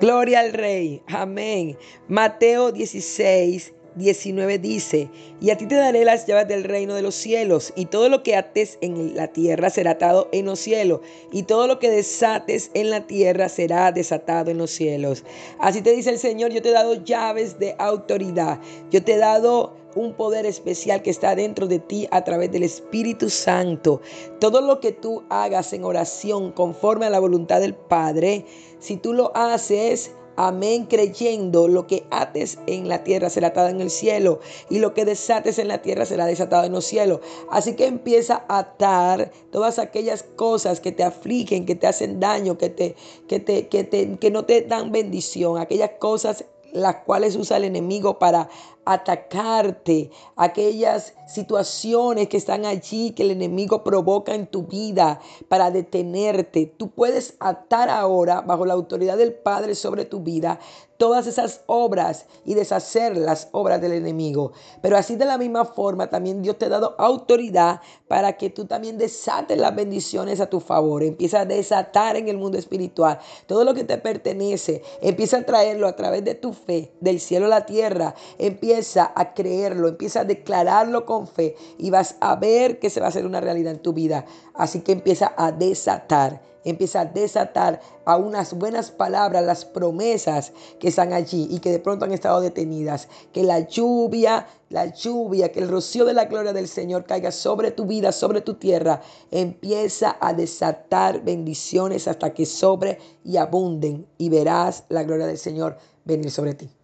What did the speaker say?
Gloria al Rey. Amén. Mateo 16, 19 dice, y a ti te daré las llaves del reino de los cielos, y todo lo que ates en la tierra será atado en los cielos, y todo lo que desates en la tierra será desatado en los cielos. Así te dice el Señor, yo te he dado llaves de autoridad, yo te he dado un poder especial que está dentro de ti a través del Espíritu Santo. Todo lo que tú hagas en oración conforme a la voluntad del Padre, si tú lo haces, Amén, creyendo lo que ates en la tierra será atado en el cielo y lo que desates en la tierra será desatado en los cielos. Así que empieza a atar todas aquellas cosas que te afligen, que te hacen daño, que, te, que, te, que, te, que no te dan bendición, aquellas cosas las cuales usa el enemigo para atacarte, aquellas situaciones que están allí que el enemigo provoca en tu vida para detenerte. Tú puedes atar ahora bajo la autoridad del Padre sobre tu vida todas esas obras y deshacer las obras del enemigo. Pero así de la misma forma también Dios te ha dado autoridad para que tú también desates las bendiciones a tu favor. Empieza a desatar en el mundo espiritual todo lo que te pertenece. Empieza a traerlo a través de tu fe, del cielo a la tierra. Empieza a creerlo, empieza a declararlo con fe y vas a ver que se va a hacer una realidad en tu vida. Así que empieza a desatar empieza a desatar a unas buenas palabras las promesas que están allí y que de pronto han estado detenidas. Que la lluvia, la lluvia, que el rocío de la gloria del Señor caiga sobre tu vida, sobre tu tierra. Empieza a desatar bendiciones hasta que sobre y abunden y verás la gloria del Señor venir sobre ti.